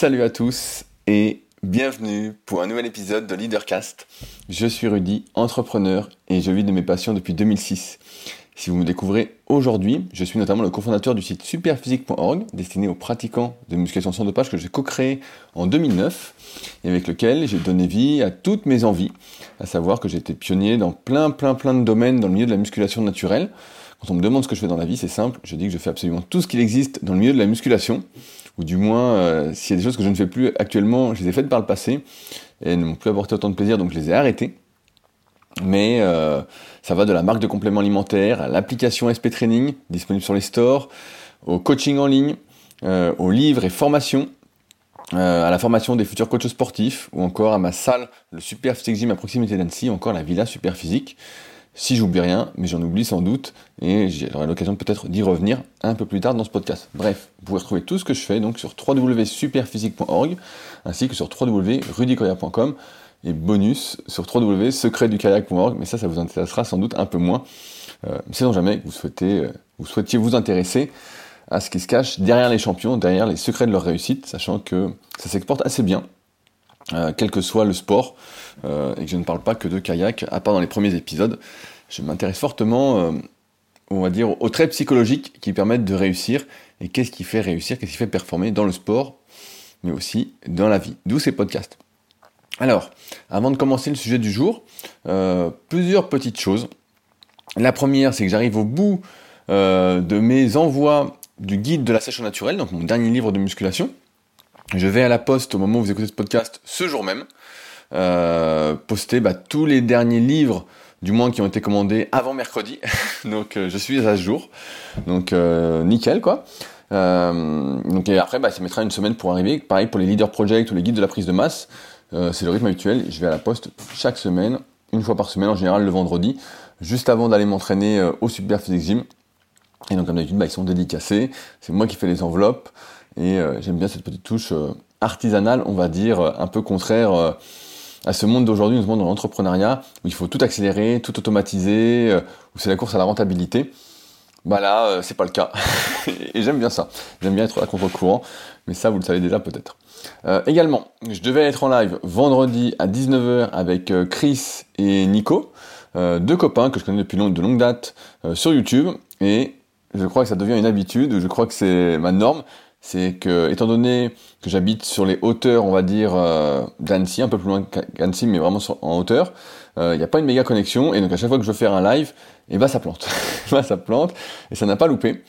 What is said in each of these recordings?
Salut à tous et bienvenue pour un nouvel épisode de Leadercast. Je suis Rudy, entrepreneur et je vis de mes passions depuis 2006. Si vous me découvrez aujourd'hui, je suis notamment le cofondateur du site superphysique.org destiné aux pratiquants de musculation sans dopage que j'ai co-créé en 2009 et avec lequel j'ai donné vie à toutes mes envies, à savoir que été pionnier dans plein plein plein de domaines dans le milieu de la musculation naturelle. Quand on me demande ce que je fais dans la vie, c'est simple, je dis que je fais absolument tout ce qu'il existe dans le milieu de la musculation. Ou du moins, euh, s'il y a des choses que je ne fais plus actuellement, je les ai faites par le passé, et ne m'ont plus apporté autant de plaisir, donc je les ai arrêtées. Mais euh, ça va de la marque de compléments alimentaires à l'application SP Training, disponible sur les stores, au coaching en ligne, euh, aux livres et formations, à la formation des futurs coachs sportifs, ou encore à ma salle, le Super Physique Gym à proximité d'Annecy, encore la Villa Super Physique si j'oublie rien, mais j'en oublie sans doute, et j'aurai l'occasion peut-être d'y revenir un peu plus tard dans ce podcast. Bref, vous pouvez retrouver tout ce que je fais donc sur www.superphysique.org, ainsi que sur www.rudicoya.com, et bonus sur www.secretdukayak.org, mais ça, ça vous intéressera sans doute un peu moins. Euh, c'est jamais que euh, vous souhaitiez vous intéresser à ce qui se cache derrière les champions, derrière les secrets de leur réussite, sachant que ça s'exporte assez bien, euh, quel que soit le sport, euh, et que je ne parle pas que de kayak, à part dans les premiers épisodes. Je m'intéresse fortement, euh, on va dire, aux traits psychologiques qui permettent de réussir, et qu'est-ce qui fait réussir, qu'est-ce qui fait performer dans le sport, mais aussi dans la vie. D'où ces podcasts. Alors, avant de commencer le sujet du jour, plusieurs petites choses. La première, c'est que j'arrive au bout de mes envois du guide de la sèche naturelle, donc mon dernier livre de musculation. Je vais à la poste au moment où vous écoutez ce podcast ce jour même, euh, poster bah, tous les derniers livres, du moins qui ont été commandés avant mercredi. donc euh, je suis à ce jour. Donc euh, nickel quoi. donc et après bah, ça mettra une semaine pour arriver. Pareil pour les leader project ou les guides de la prise de masse. c'est le rythme habituel. Je vais à la poste chaque semaine, une fois par semaine en général le vendredi, juste avant d'aller m'entraîner au Super Physique Gym. Et donc comme d'habitude bah, ils sont dédicacés. C'est moi qui fais les enveloppes. Et euh, j'aime bien cette petite touche euh, artisanale, on va dire, euh, un peu contraire à ce monde d'aujourd'hui, monde de l'entrepreneuriat, où il faut tout accélérer, tout automatiser, où c'est la course à la rentabilité. Bah là, c'est pas le cas. et j'aime bien ça. J'aime bien être à contre-courant, mais ça, vous le savez déjà peut-être. également, je devais être en live vendredi à 19h avec Chris et Nico, deux copains que je connais depuis de longue date sur YouTube, et je crois que ça devient une habitude, je crois que c'est ma norme c'est que, étant donné que j'habite sur les hauteurs, on va dire, euh, d'Annecy, un peu plus loin qu'Annecy, mais vraiment en hauteur, il euh, n'y a pas une méga connexion, et donc à chaque fois que je veux faire un live, et eh ben, ça plante. bah ça plante, et ça n'a pas loupé.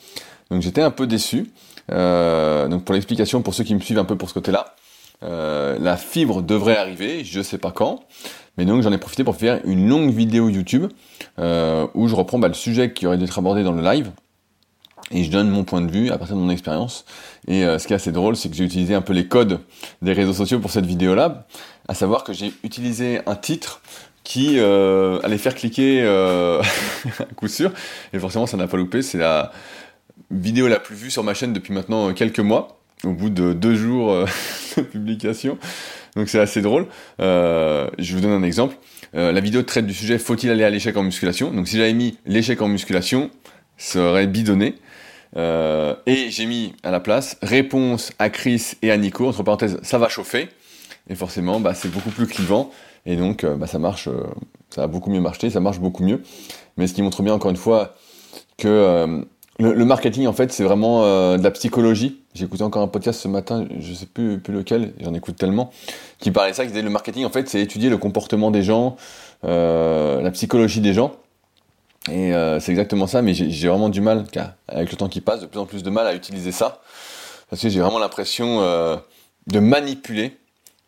Donc j'étais un peu déçu. Euh, donc pour l'explication, pour ceux qui me suivent un peu pour ce côté-là, la fibre devrait arriver, je sais pas quand, mais donc j'en ai profité pour faire une longue vidéo YouTube où je reprends bah, le sujet qui aurait dû être abordé dans le live, et je donne mon point de vue à partir de mon expérience. Et euh, ce qui est assez drôle, c'est que j'ai utilisé un peu les codes des réseaux sociaux pour cette vidéo-là, à savoir que j'ai utilisé un titre qui euh, allait faire cliquer euh, coup sûr, et forcément ça n'a pas loupé, c'est la vidéo la plus vue sur ma chaîne depuis maintenant quelques mois, au bout de deux jours de publication, donc c'est assez drôle. je vous donne un exemple. la vidéo traite du sujet faut-il aller à l'échec en musculation? Donc si j'avais mis l'échec en musculation, ça aurait bidonné. Euh, et j'ai mis à la place réponse à Chris et à Nico, entre parenthèses, ça va chauffer. Et forcément, bah, c'est beaucoup plus clivant. Et donc, euh, bah, ça marche, euh, ça a beaucoup mieux marché, ça marche beaucoup mieux. Mais ce qui montre bien, encore une fois, que le, marketing, en fait, c'est vraiment de la psychologie. J'ai écouté encore un podcast ce matin, je sais plus, plus lequel, j'en écoute tellement, qui parlait ça, qui disait le marketing, en fait, c'est étudier le comportement des gens, la psychologie des gens. Et euh, c'est exactement ça, mais j'ai vraiment du mal, avec le temps qui passe, de plus en plus de mal à utiliser ça. Parce que j'ai vraiment l'impression euh, de manipuler,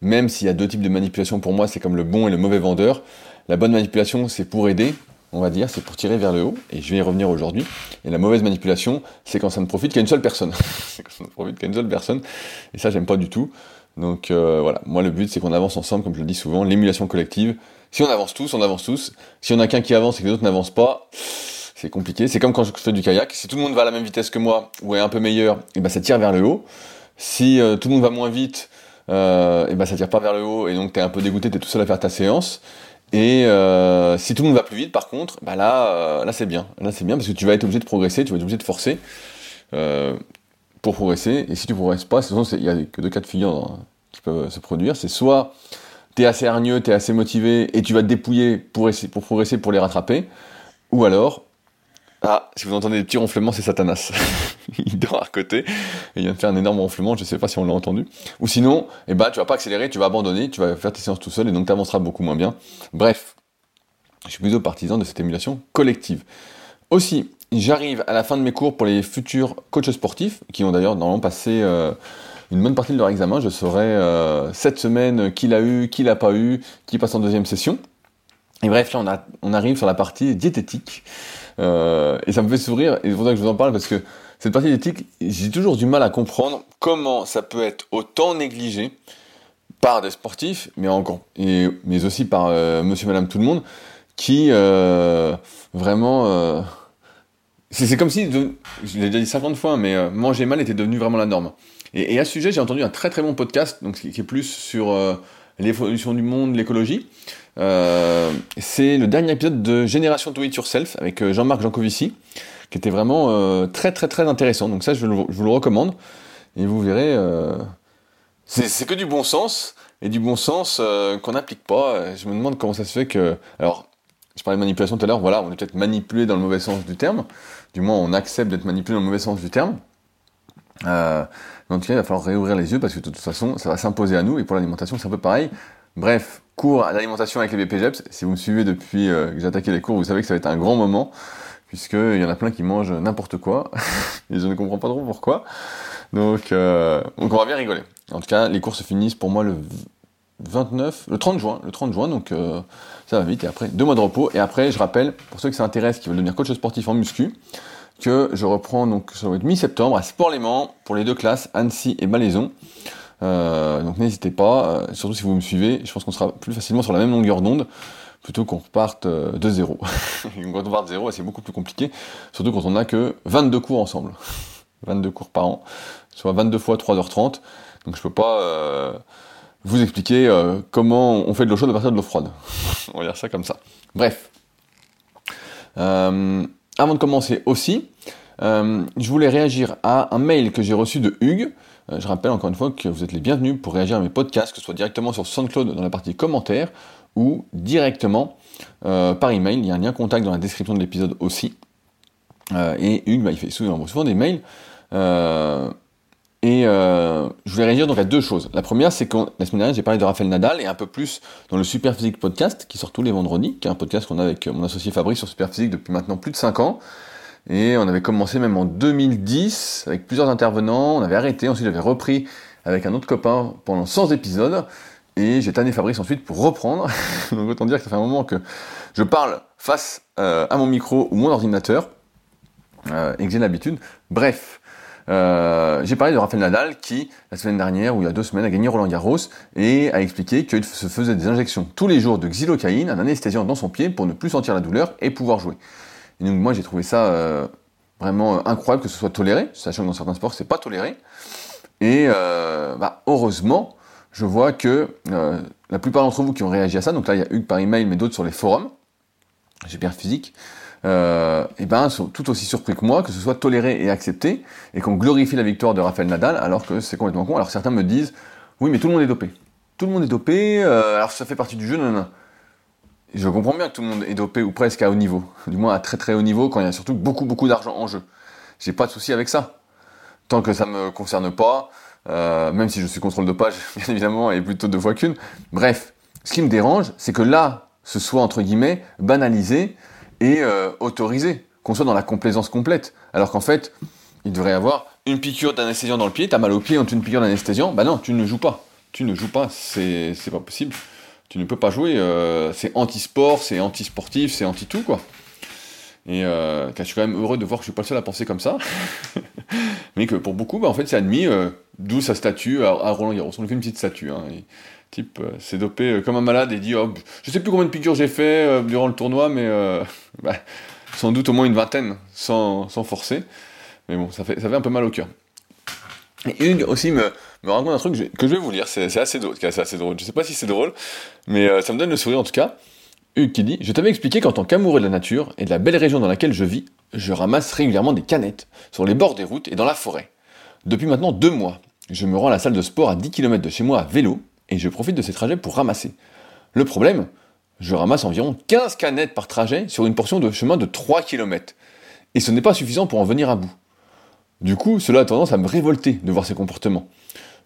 même s'il y a deux types de manipulation pour moi, c'est comme le bon et le mauvais vendeur. La bonne manipulation, c'est pour aider, on va dire, c'est pour tirer vers le haut, et je vais y revenir aujourd'hui. Et la mauvaise manipulation, c'est quand ça ne profite qu'à une seule personne. c'est quand ça ne profite qu'à une seule personne, et ça, j'aime pas du tout. Donc euh, voilà, moi le but, c'est qu'on avance ensemble, comme je le dis souvent, l'émulation collective, si on avance tous, on avance tous. Si on a qu'un qui avance et que les autres n'avancent pas, c'est compliqué. C'est comme quand je fais du kayak. Si tout le monde va à la même vitesse que moi ou est un peu meilleur, eh ben ça tire vers le haut. Si euh, tout le monde va moins vite, euh, et eh ben ça tire pas vers le haut et donc t'es un peu dégoûté, t'es tout seul à faire ta séance. Et euh, si tout le monde va plus vite, par contre, bah là, euh, là c'est bien. Là c'est bien parce que tu vas être obligé de progresser, tu vas être obligé de forcer pour progresser. Et si tu progresses pas, il y a que deux cas de figure qui peuvent se produire. C'est soit tu es assez hargneux, tu es assez motivé et tu vas te dépouiller pour, essayer, pour progresser, pour les rattraper. Ou alors, ah, si vous entendez des petits ronflements, c'est Satanas. il dort à côté et il vient de faire un énorme ronflement, je sais pas si on l'a entendu. Ou sinon, eh ben, tu vas pas accélérer, tu vas abandonner, tu vas faire tes séances tout seul et donc tu avanceras beaucoup moins bien. Bref, je suis plutôt partisan de cette émulation collective. Aussi, j'arrive à la fin de mes cours pour les futurs coachs sportifs, qui ont d'ailleurs normalement passé euh, une bonne partie de leur examen. Je saurai euh, cette semaine qui l'a eu, qui l'a pas eu, qui passe en deuxième session. Et bref, là, on, arrive sur la partie diététique. Euh, et ça me fait sourire, et c'est pour ça que je vous en parle, parce que cette partie diététique, j'ai toujours du mal à comprendre comment ça peut être autant négligé par des sportifs, mais encore, et, mais aussi par monsieur, madame, tout le monde, qui euh, vraiment... Euh, c'est comme si, je l'ai déjà dit 50 fois, mais euh, manger mal était devenu vraiment la norme. Et, à ce sujet, j'ai entendu un très très bon podcast, donc qui est plus sur l'évolution du monde, l'écologie. c'est le dernier épisode de Génération Do It Yourself avec Jean-Marc Jancovici, qui était vraiment très très très intéressant. Donc ça, je, vous le recommande. Et vous verrez, c'est que du bon sens, et du bon sens qu'on n'applique pas. Je me demande comment ça se fait que... Alors, je parlais de manipulation tout à l'heure, voilà, on est peut-être manipulé dans le mauvais sens du terme, du moins on accepte d'être manipulé dans le mauvais sens du terme. Euh, il va falloir réouvrir les yeux parce que de toute façon, ça va s'imposer à nous, et pour l'alimentation, c'est un peu pareil. Bref, cours à l'alimentation avec les BPGEPS, si vous me suivez depuis euh, que j'ai attaqué les cours, vous savez que ça va être un grand moment, puisqu'il y en a plein qui mangent n'importe quoi, et je ne comprends pas trop pourquoi. Donc, euh, donc on va bien rigoler. En tout cas, les cours se finissent pour moi le 29, le 30 juin, le 30 juin, donc euh, ça va vite. Et après, deux mois de repos. Et après, je rappelle, pour ceux qui s'intéressent, qui veulent devenir coach sportif en muscu, que je reprends donc mi-septembre à Sport-Léman pour les deux classes, Annecy et Malaison. Euh, donc n'hésitez pas, euh, surtout si vous me suivez, je pense qu'on sera plus facilement sur la même longueur d'onde plutôt qu'on reparte de zéro. quand on part de zéro, c'est beaucoup plus compliqué, surtout quand on n'a que 22 cours ensemble. 22 cours par an, soit 22 fois 3h30. Donc je peux pas vous expliquer euh, comment on fait de l'eau chaude à partir de l'eau froide. on va dire ça comme ça. Bref. Euh, avant de commencer aussi, euh, je voulais réagir à un mail que j'ai reçu de Hugues. je rappelle encore une fois que vous êtes les bienvenus pour réagir à mes podcasts, que ce soit directement sur SoundCloud dans la partie commentaires ou directement par email. Il y a un lien contact dans la description de l'épisode aussi. et Hugues, bah, il fait souvent des mails. Et euh, je voulais réagir donc à deux choses. La première, c'est que la semaine dernière, j'ai parlé de Raphaël Nadal et un peu plus dans le Superphysique Podcast, qui sort tous les vendredis, qui est un podcast qu'on a avec mon associé Fabrice sur Superphysique depuis maintenant plus de 5 ans. Et on avait commencé même en 2010 avec plusieurs intervenants, on avait arrêté, ensuite j'avais repris avec un autre copain pendant 100 épisodes, et j'ai tanné Fabrice ensuite pour reprendre. donc autant dire que ça fait un moment que je parle face euh, à mon micro ou mon ordinateur, euh, et que j'ai l'habitude. Bref, euh, j'ai parlé de Rafael Nadal qui, la semaine dernière ou il y a deux semaines, a gagné Roland Garros et a expliqué qu'il se faisait des injections tous les jours de xylocaïne, un anesthésiant dans son pied pour ne plus sentir la douleur et pouvoir jouer. Et donc moi j'ai trouvé ça euh, vraiment incroyable que ce soit toléré, sachant que dans certains sports c'est pas toléré. Et euh, bah, heureusement, je vois que la plupart d'entre vous qui ont réagi à ça, donc là il y a Hugues par email mais d'autres sur les forums, j'ai bien physique, euh, et ben, sont tout aussi surpris que moi que ce soit toléré et accepté, et qu'on glorifie la victoire de Rafael Nadal, alors que c'est complètement con. Alors certains me disent, oui, mais tout le monde est dopé. Tout le monde est dopé, euh, alors ça fait partie du jeu, non, non. Je comprends bien que tout le monde est dopé, ou presque à haut niveau, du moins à très très haut niveau, quand il y a surtout beaucoup beaucoup d'argent en jeu. J'ai pas de souci avec ça. Tant que ça me concerne pas, euh, même si je suis contre le dopage, bien évidemment, et plutôt deux fois qu'une. Bref, ce qui me dérange, c'est que là, ce soit entre guillemets banalisé, et euh, autorisé, qu'on soit dans la complaisance complète. Alors qu'en fait, il devrait y avoir une piqûre d'anesthésiant dans le pied, t'as mal au pied, on une piqûre d'anesthésiant, bah non, tu ne joues pas. Tu ne joues pas, c'est pas possible. Tu ne peux pas jouer, euh, c'est anti-sport, c'est anti-sportif, c'est anti-tout, quoi. Et euh, je suis quand même heureux de voir que je suis pas le seul à penser comme ça. Mais que pour beaucoup, bah, en fait, c'est admis, d'où sa statue à, Roland Garros. On lui fait une petite statue. Hein, type euh, s'est dopé euh, comme un malade et dit oh, je sais plus combien de piqûres j'ai fait euh, durant le tournoi mais bah, sans doute au moins une vingtaine sans, forcer mais bon ça fait, ça fait un peu mal au cœur et Hugues aussi me, me raconte un truc que je vais vous lire c'est assez drôle c'est assez drôle je sais pas si c'est drôle mais ça me donne le sourire en tout cas Hugues qui dit Je t'avais expliqué qu'en tant qu'amoureux de la nature et de la belle région dans laquelle je vis, je ramasse régulièrement des canettes sur les bords des routes et dans la forêt. Depuis maintenant deux mois, je me rends à la salle de sport à 10 km de chez moi à vélo, et je profite de ces trajets pour ramasser. Le problème, je ramasse environ 15 canettes par trajet sur une portion de chemin de 3 km. Et ce n'est pas suffisant pour en venir à bout. Du coup, cela a tendance à me révolter de voir ces comportements.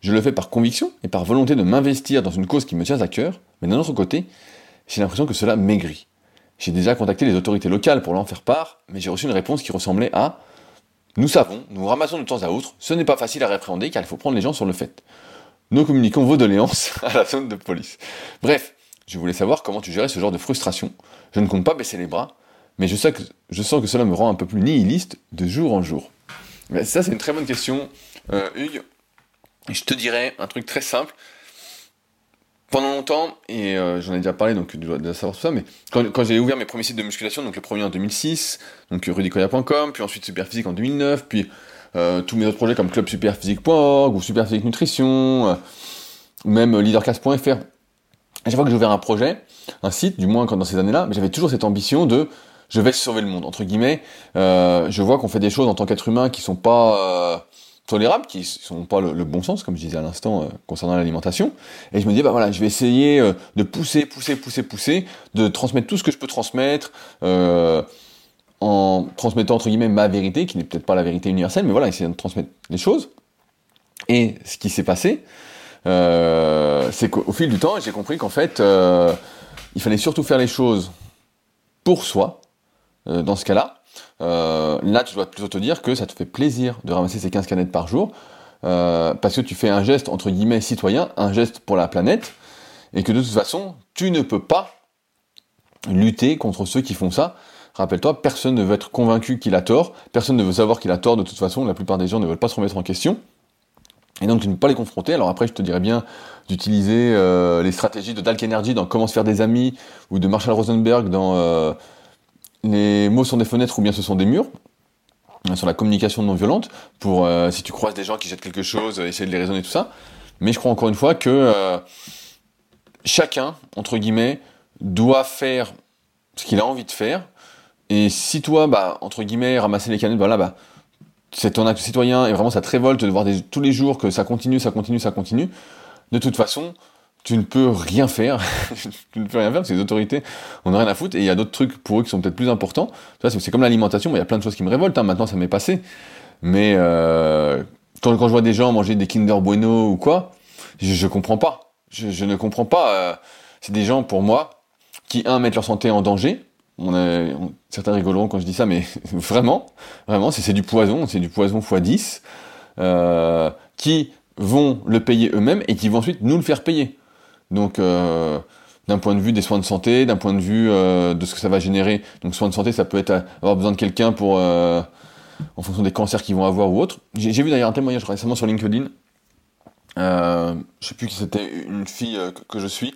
Je le fais par conviction et par volonté de m'investir dans une cause qui me tient à cœur, mais d'un autre côté, j'ai l'impression que cela maigrit. J'ai déjà contacté les autorités locales pour l'en faire part, mais j'ai reçu une réponse qui ressemblait à Nous savons, nous ramassons de temps à autre, ce n'est pas facile à répréhender car il faut prendre les gens sur le fait. Nous communiquons vos doléances à la zone de police. Bref, je voulais savoir comment tu gérais ce genre de frustration. Je ne compte pas baisser les bras, mais je, sais que, je sens que cela me rend un peu plus nihiliste de jour en jour. Mais ça, c'est une très bonne question, euh, Hugues. Je te dirais un truc très simple. Pendant longtemps, et euh, j'en ai déjà parlé, donc tu dois savoir tout ça, mais quand, j'ai ouvert mes premiers sites de musculation, donc le premier en 2006, donc rudicoya.com, puis ensuite Superphysique en 2009, puis euh, tous mes autres projets comme clubsuperphysique.org ou Superphysique Nutrition, euh, même leadercast.fr. À chaque fois que j'ai ouvert un projet, un site, du moins quand dans ces années-là, j'avais toujours cette ambition de je vais sauver le monde, entre guillemets. je vois qu'on fait des choses en tant qu'être humain qui sont pas tolérables, qui sont pas le, bon sens, comme je disais à l'instant euh, concernant l'alimentation. Et je me dis, bah voilà, je vais essayer euh, de pousser, pousser, pousser, pousser, de transmettre tout ce que je peux transmettre, euh, en transmettant entre guillemets ma vérité, qui n'est peut-être pas la vérité universelle, mais voilà, essayer de transmettre les choses. Et ce qui s'est passé, c'est qu'au fil du temps, j'ai compris qu'en fait, il fallait surtout faire les choses pour soi, dans ce cas-là, euh, là, tu dois plutôt te dire que ça te fait plaisir de ramasser ces 15 canettes par jour, euh, parce que tu fais un geste, entre guillemets, citoyen, un geste pour la planète, et que de toute façon, tu ne peux pas lutter contre ceux qui font ça. Rappelle-toi, personne ne veut être convaincu qu'il a tort, personne ne veut savoir qu'il a tort de toute façon, la plupart des gens ne veulent pas se remettre en question. Et donc tu ne peux pas les confronter. Alors après, je te dirais bien d'utiliser euh, les stratégies de Dalk Energy dans Comment se faire des amis, ou de Marshall Rosenberg dans les mots sont des fenêtres ou bien ce sont des murs euh, sur la communication non violente pour euh, si tu croises des gens qui jettent quelque chose essayer de les raisonner tout ça. Mais je crois encore une fois que euh, chacun entre guillemets doit faire ce qu'il a envie de faire. Et si toi bah entre guillemets ramasser les canettes bah bah c'est ton acte citoyen et vraiment ça te révolte de voir tous les jours que ça continue ça continue ça continue. De toute façon tu ne peux rien faire. tu ne peux rien faire parce que les autorités on a rien à foutre et il y a d'autres trucs pour eux qui sont peut-être plus importants. C'est comme l'alimentation, il y a plein de choses qui me révoltent. Hein. Maintenant, ça m'est passé. Mais euh, quand, je vois des gens manger des Kinder Bueno ou quoi, je, je comprends pas. Je, ne comprends pas. Euh, c'est des gens, pour moi, qui, un, mettent leur santé en danger. Certains rigoleront quand je dis ça, mais vraiment, vraiment, c'est du poison, c'est du poison x 10, euh, qui vont le payer eux-mêmes et qui vont ensuite nous le faire payer. Donc, euh, d'un point de vue des soins de santé, d'un point de vue euh, de ce que ça va générer. Donc, soins de santé, ça peut être euh, avoir besoin de quelqu'un pour, en fonction des cancers qu'ils vont avoir ou autre. J'ai vu d'ailleurs un témoignage récemment sur LinkedIn. Je sais plus qui c'était, une fille que, je suis,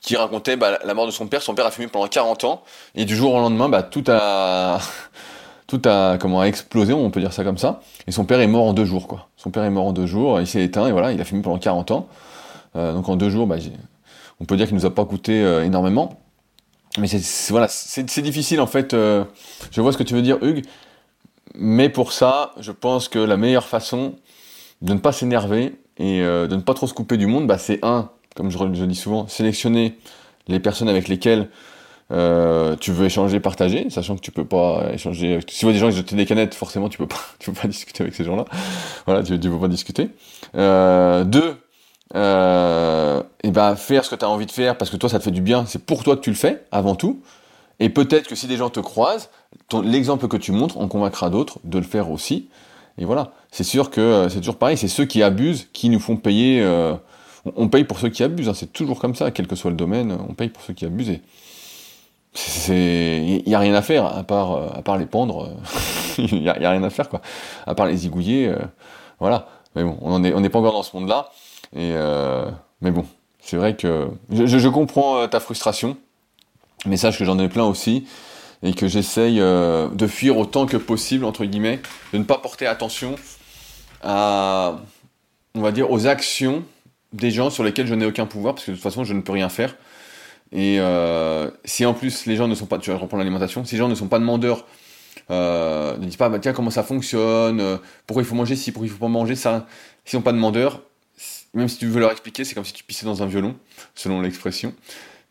qui racontait bah, la mort de son père. Son père a fumé pendant 40 ans et du jour au lendemain, bah, tout a tout a comment a explosé, on peut dire ça comme ça. Et son père est mort en deux jours. Son père est mort en deux jours, il s'est éteint et voilà, il a fumé pendant 40 ans. Donc en deux jours, bah, on peut dire qu'il nous a pas coûté euh, énormément. Mais c'est voilà, difficile en fait. Euh, je vois ce que tu veux dire, Hugues. Mais pour ça, je pense que la meilleure façon de ne pas s'énerver et euh, de ne pas trop se couper du monde, bah, c'est un, comme je, je, dis souvent, sélectionner les personnes avec lesquelles tu veux échanger, partager, sachant que tu peux pas échanger. Si tu vois des gens qui jetent des canettes, forcément tu peux pas, tu peux pas discuter avec ces gens-là. Voilà, tu, tu peux pas discuter. deux, euh, et ben faire ce que tu as envie de faire parce que toi ça te fait du bien, c'est pour toi que tu le fais avant tout. Et peut-être que si des gens te croisent, l'exemple que tu montres en convaincra d'autres de le faire aussi. Et voilà, c'est sûr que euh, c'est toujours pareil, c'est ceux qui abusent qui nous font payer. Euh, on paye pour ceux qui abusent, hein, c'est toujours comme ça, quel que soit le domaine, on paye pour ceux qui abusent. Il n'y a rien à faire à part, euh, à part les pendre, il n'y a, rien à faire quoi. À part les zigouiller, voilà. Mais bon, on n'est on pas encore dans ce monde-là. Et euh, mais bon, c'est vrai que je, comprends euh, ta frustration, mais sache que j'en ai plein aussi et que j'essaye euh, de fuir autant que possible entre guillemets, de ne pas porter attention à, on va dire, aux actions des gens sur lesquels je n'ai aucun pouvoir parce que de toute façon je ne peux rien faire. Et euh, si en plus les gens ne sont pas, tu vas reprendre l'alimentation, si les gens ne sont pas demandeurs Euh, ne disent pas, bah, tiens, comment ça fonctionne, pourquoi il faut manger ci, pourquoi il faut pas manger ça. S'ils n'ont pas demandeur, même si tu veux leur expliquer, c'est comme si tu pissais dans un violon, selon l'expression.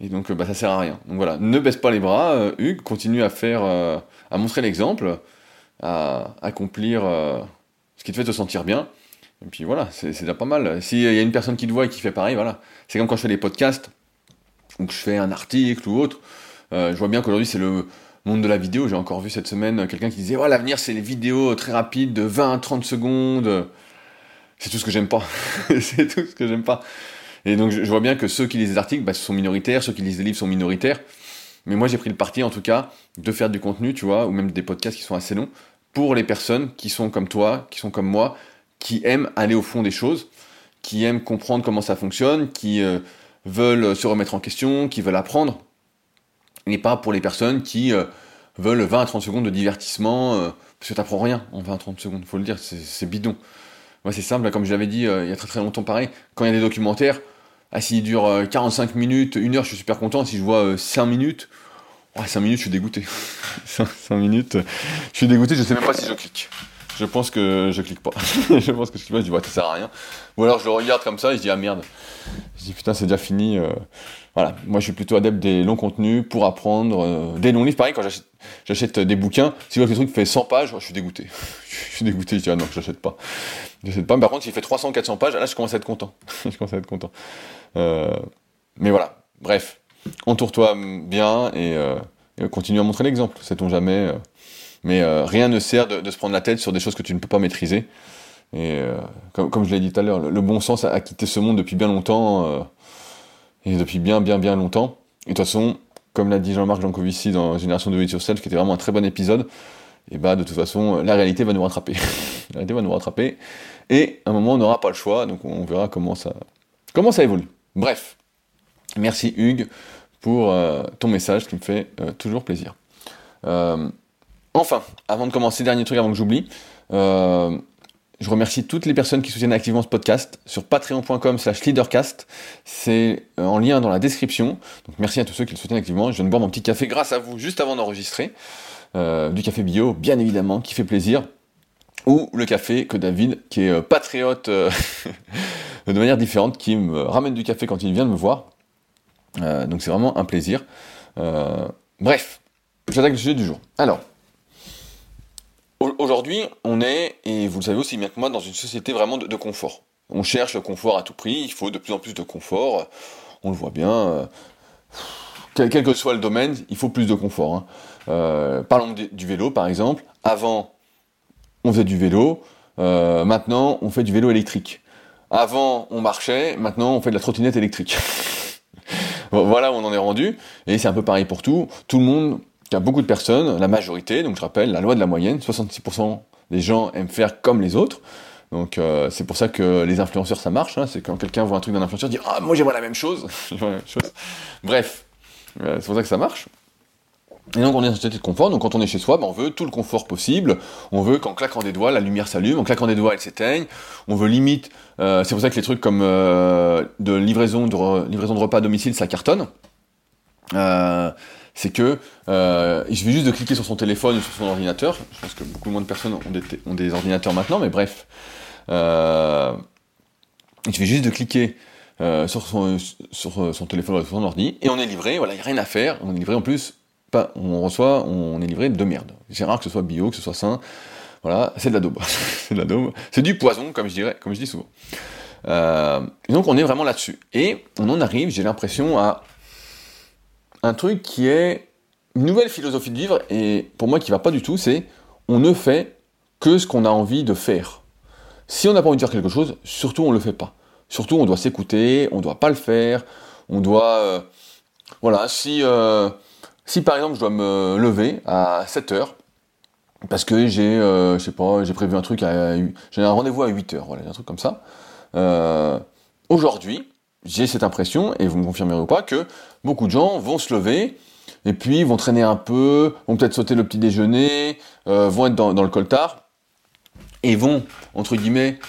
Et donc, bah, ça sert à rien. Donc voilà, ne baisse pas les bras, euh, Hugues, continue à faire, à montrer l'exemple, à accomplir ce qui te fait te sentir bien. Et puis voilà, c'est déjà pas mal. S'il y a une personne qui te voit et qui fait pareil, voilà. C'est comme quand je fais des podcasts, ou que je fais un article ou autre. je vois bien qu'aujourd'hui, c'est le monde de la vidéo. J'ai encore vu cette semaine quelqu'un qui disait oh, l'avenir, c'est les vidéos très rapides de 20 à 30 secondes. C'est tout ce que j'aime pas. c'est tout ce que j'aime pas. Et donc, je, vois bien que ceux qui lisent des articles bah, sont minoritaires, ceux qui lisent des livres sont minoritaires. Mais moi, j'ai pris le parti, en tout cas, de faire du contenu, tu vois, ou même des podcasts qui sont assez longs, pour les personnes qui sont comme toi, qui sont comme moi, qui aiment aller au fond des choses, qui aiment comprendre comment ça fonctionne, qui euh, veulent se remettre en question, qui veulent apprendre n'est pas pour les personnes qui euh, veulent 20 à 30 secondes de divertissement, euh, parce que t'apprends rien en 20 à 30 secondes, faut le dire, c'est bidon. Moi, c'est simple, comme je l'avais dit euh, il y a très très longtemps, pareil, quand il y a des documentaires, ah, s'ils durent 45 minutes, une heure, je suis super content, si je vois 5 minutes, 5 minutes, je suis dégoûté. 5, minutes, je suis dégoûté, je sais même pas si je clique. Je pense que je clique pas. je pense que je clique pas, je dis, ouais, ça sert à rien. Ou alors je le regarde comme ça et je dis, ah merde. Je dis, putain, c'est déjà fini. Voilà, moi je suis plutôt adepte des longs contenus pour apprendre, euh, des longs livres. Pareil, quand j'achète des bouquins, si je vois que le truc fait 100 pages, je suis dégoûté. je suis dégoûté, je dis ah non, j'achète pas. J'achète pas. Mais par contre, s'il fait 300 400 pages, là je commence à être content. je commence à être content. Euh, mais voilà, bref, entoure-toi bien et, euh, continue à montrer l'exemple. Sait-on jamais. mais rien ne sert de, se prendre la tête sur des choses que tu ne peux pas maîtriser. Et comme, je l'ai dit tout à l'heure, le, bon sens a, a, quitté ce monde depuis bien longtemps et depuis bien, bien, bien longtemps. Et de toute façon, comme l'a dit Jean-Marc Jancovici dans Génération de It Yourself, qui était vraiment un très bon épisode, et bah de toute façon, la réalité va nous rattraper. la réalité va nous rattraper. Et à un moment, on n'aura pas le choix, donc on verra comment ça, comment ça évolue. Bref, merci Hugues pour euh, ton message qui me fait euh, toujours plaisir. Euh, enfin, avant de commencer, dernier truc avant que j'oublie, je remercie toutes les personnes qui soutiennent activement ce podcast sur patreon.com slash leadercast. C'est euh, en lien dans la description. Donc merci à tous ceux qui le soutiennent activement. Je viens de boire mon petit café grâce à vous juste avant d'enregistrer. Euh, du café bio, bien évidemment, qui fait plaisir. Ou le café que David, qui est euh, patriote de manière différente, qui me ramène du café quand il vient de me voir. donc c'est vraiment un plaisir. bref, j'attaque le sujet du jour. Alors, Aujourd'hui, on est, et vous le savez aussi bien que moi, dans une société vraiment de, confort. On cherche le confort à tout prix, il faut de plus en plus de confort. On le voit bien. Euh, quel, que soit le domaine, il faut plus de confort. Hein. Euh, parlons du vélo, par exemple. Avant, on faisait du vélo. Euh, maintenant, on fait du vélo électrique. Avant, on marchait. Maintenant, on fait de la trottinette électrique. voilà où on en est rendu. Et c'est un peu pareil pour tout. Tout le monde il y a beaucoup de personnes, la majorité, donc je rappelle, la loi de la moyenne, 66% des gens aiment faire comme les autres. Donc euh, c'est pour ça que les influenceurs ça marche, hein. c'est quand quelqu'un voit un truc d'un influenceur, dit ah moi j'aimerais la même chose, Bref, euh, c'est pour ça que ça marche. Et donc on est dans une société de confort, donc quand on est chez soi, ben, on veut tout le confort possible, on veut qu'en claquant des doigts, la lumière s'allume, en claquant des doigts, elle s'éteigne, on veut limite, euh, c'est pour ça que les trucs comme de livraison de, livraison de repas à domicile, ça cartonne. Euh, c'est que euh, il suffit juste de cliquer sur son téléphone ou sur son ordinateur. Je pense que beaucoup moins de personnes ont des, ordinateurs maintenant, mais bref. Euh, il suffit juste de cliquer euh, sur, son, téléphone ou sur son ordi, et on est livré, voilà, il n'y a rien à faire, on est livré en plus, on reçoit, on est livré de merde. C'est rare que ce soit bio, que ce soit sain, voilà, c'est de la daube. c'est de la daube. C'est du poison, comme je dirais, comme je dis souvent. et donc on est vraiment là-dessus. Et on en arrive, j'ai l'impression, à un truc qui est une nouvelle philosophie de vivre, et pour moi qui va pas du tout, c'est on ne fait que ce qu'on a envie de faire. Si on n'a pas envie de faire quelque chose, surtout on le fait pas. Surtout on doit s'écouter, on doit pas le faire, on doit... Euh, voilà, si, euh, si par exemple je dois me lever à 7 heures, parce que j'ai, euh, je sais pas, j'ai prévu un truc, à, j'ai un rendez-vous à 8 heures, voilà, un truc comme ça. Aujourd'hui, j'ai cette impression, et vous me confirmerez ou pas, que beaucoup de gens vont se lever, et puis vont traîner un peu, vont peut-être sauter le petit déjeuner, euh, vont être dans, le coltard, et vont, entre guillemets,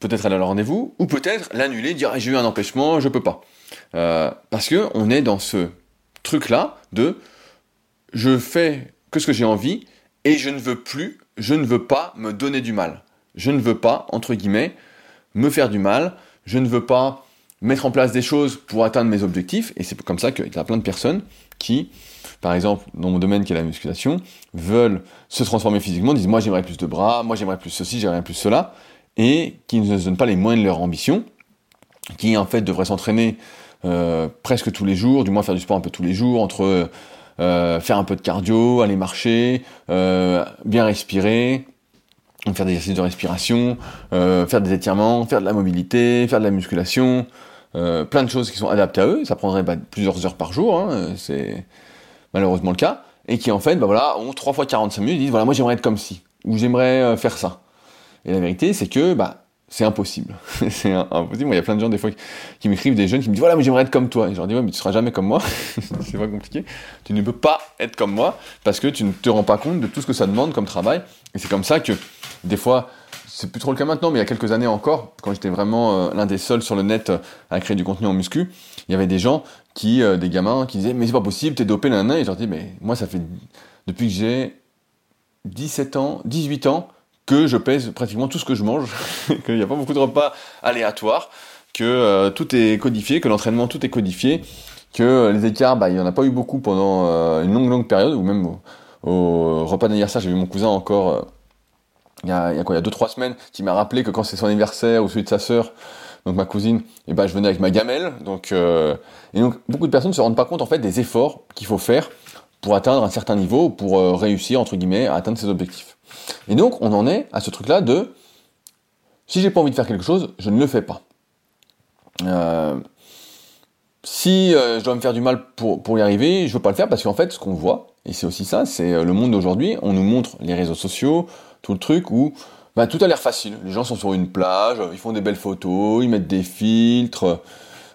peut-être aller à leur rendez-vous, ou peut-être l'annuler, dire ah, j'ai eu un empêchement, je peux pas. Euh, parce que on est dans ce truc-là de je fais que ce que j'ai envie, et je ne veux plus, je ne veux pas me donner du mal. Je ne veux pas, entre guillemets, me faire du mal. Je ne veux pas mettre en place des choses pour atteindre mes objectifs. Et c'est comme ça qu'il y a plein de personnes qui, par exemple, dans mon domaine qui est la musculation, veulent se transformer physiquement, disent moi j'aimerais plus de bras, moi j'aimerais plus ceci, j'aimerais plus cela, et qui ne se donnent pas les moyens de leur ambition, qui en fait devraient s'entraîner euh, presque tous les jours, du moins faire du sport un peu tous les jours, entre euh, faire un peu de cardio, aller marcher, euh, bien respirer, faire des exercices de respiration, faire des étirements, faire de la mobilité, faire de la musculation, plein de choses qui sont adaptées à eux. Ça prendrait bah, plusieurs heures par jour, hein, c'est malheureusement le cas, et qui en fait, bah voilà, ont 3 fois 45 minutes, disent voilà, moi j'aimerais être comme ci, ou j'aimerais faire ça. Et la vérité, c'est que bah, c'est impossible. c'est impossible. il y a plein de gens, des fois, qui m'écrivent, des jeunes qui me disent Voilà, mais j'aimerais être comme toi. Et je leur dis Ouais, mais tu seras jamais comme moi. c'est pas compliqué. Tu ne peux pas être comme moi parce que tu ne te rends pas compte de tout ce que ça demande comme travail. Et c'est comme ça que, des fois, c'est plus trop le cas maintenant, mais il y a quelques années encore, quand j'étais vraiment euh, l'un des seuls sur le net à créer du contenu en muscu, il y avait des gens qui, euh, des gamins, qui disaient Mais c'est pas possible, t'es dopé, nanana. Et je leur dis Mais moi, ça fait depuis que j'ai 17 ans, 18 ans, que je pèse pratiquement tout ce que je mange, qu'il n'y a pas beaucoup de repas aléatoires, que euh, tout est codifié, que l'entraînement tout est codifié, que les écarts, bah, il n'y en a pas eu beaucoup pendant euh, une longue longue période, ou même au, repas d'anniversaire, j'ai vu mon cousin encore, euh, il y, a, il y a quoi, il y a 2-3 semaines, qui m'a rappelé que quand c'est son anniversaire ou celui de sa sœur, donc ma cousine, et eh ben, je venais avec ma gamelle, donc, et donc beaucoup de personnes ne se rendent pas compte en fait des efforts qu'il faut faire pour atteindre un certain niveau, pour réussir, entre guillemets, à atteindre ses objectifs. Et donc, on en est à ce truc-là de si j'ai pas envie de faire quelque chose, je ne le fais pas. Euh, si euh, je dois me faire du mal pour, pour y arriver, je veux pas le faire parce qu'en fait, ce qu'on voit, et c'est aussi ça, c'est euh, le monde d'aujourd'hui, on nous montre les réseaux sociaux, tout le truc où bah, tout a l'air facile. Les gens sont sur une plage, ils font des belles photos, ils mettent des filtres.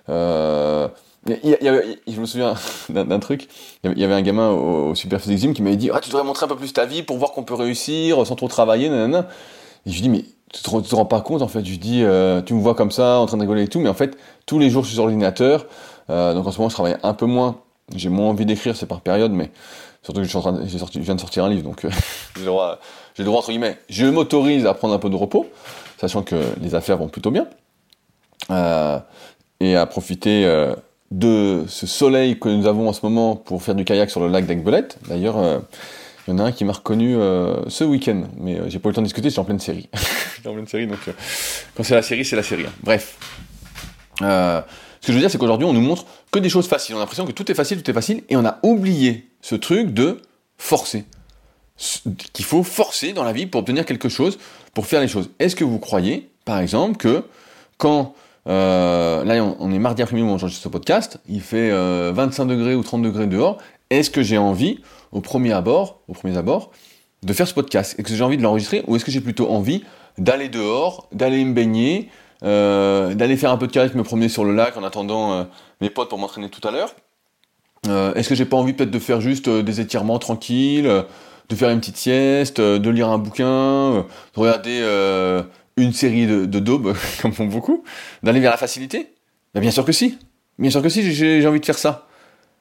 Euh, je me souviens d'un truc, il y avait un gamin au, Super Physique Gym qui m'avait dit ah, Tu devrais montrer un peu plus ta vie pour voir qu'on peut réussir sans trop travailler. Nanana. Et je lui dis Mais tu te, rends pas compte en fait? Je dis euh, Tu me vois comme ça en train de rigoler et tout, mais en fait, tous les jours je suis sur l'ordinateur. Euh, donc en ce moment, je travaille un peu moins. J'ai moins envie d'écrire, c'est par période, mais surtout que je, suis en train de, sorti, je viens de sortir un livre, donc euh, j'ai le droit, entre guillemets. Je m'autorise à prendre un peu de repos, sachant que les affaires vont plutôt bien. et à profiter de ce soleil que nous avons en ce moment pour faire du kayak sur le lac d'Aigbelette. D'ailleurs, euh, il y en a un qui m'a reconnu euh, ce week-end, mais euh, j'ai pas eu le temps de discuter, j'étais en pleine série. j'étais en pleine série, donc quand c'est la série, c'est la série. Hein. Bref. ce que je veux dire, c'est qu'aujourd'hui, on nous montre que des choses faciles. On a l'impression que tout est facile, tout est facile, et on a oublié ce truc de forcer. Qu'il faut forcer dans la vie pour obtenir quelque chose, pour faire les choses. Est-ce que vous croyez, par exemple, que quand euh, là, on, est mardi après-midi où on enregistre ce podcast. Il fait 25 euh, degrés ou 30 degrés dehors. Est-ce que j'ai envie, au premier abord, au premier abord, de faire ce podcast? Est-ce que j'ai envie de l'enregistrer ou est-ce que j'ai plutôt envie d'aller dehors, d'aller me baigner, euh, d'aller faire un peu de kayak, me promener sur le lac en attendant mes potes pour m'entraîner tout à l'heure Est-ce que j'ai pas envie peut-être de faire juste des étirements tranquilles, de faire une petite sieste, de lire un bouquin, de regarder une série de, de daubes, comme font beaucoup, d'aller vers la facilité? Ben, Bien sûr que si. Bien sûr que si, j'ai envie de faire ça.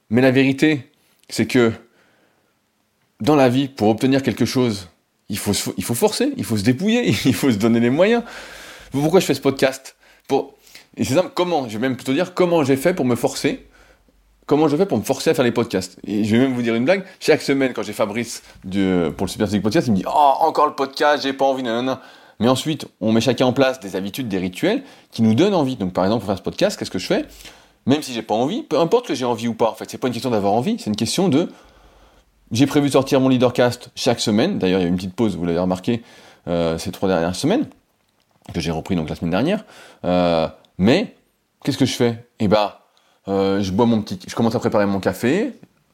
Mais la vérité, c'est que dans la vie, pour obtenir quelque chose, il faut, il faut forcer, il faut se dépouiller, il faut se donner les moyens. Pourquoi je fais ce podcast. Et c'est simple, comment Je vais même plutôt dire comment j'ai fait pour me forcer. Comment je fais pour me forcer à faire les podcasts Et je vais même vous dire une blague. Chaque semaine, quand j'ai Fabrice pour le Super Podcast, il me dit Oh, encore le podcast, j'ai pas envie, nanana. Mais ensuite, on met chacun en place des habitudes, des rituels qui nous donnent envie. Donc par exemple, pour faire ce podcast, qu'est-ce que je fais Même si j'ai pas envie, peu importe que j'ai envie ou pas, en fait, c'est pas une question d'avoir envie, c'est une question de j'ai prévu de sortir mon leadercast chaque semaine. D'ailleurs, il y a une petite pause, vous l'avez remarqué, euh, ces trois dernières semaines, que j'ai repris donc la semaine dernière. Euh, mais qu'est-ce que je fais? Eh ben, euh, je bois mon petit, je commence à préparer mon café.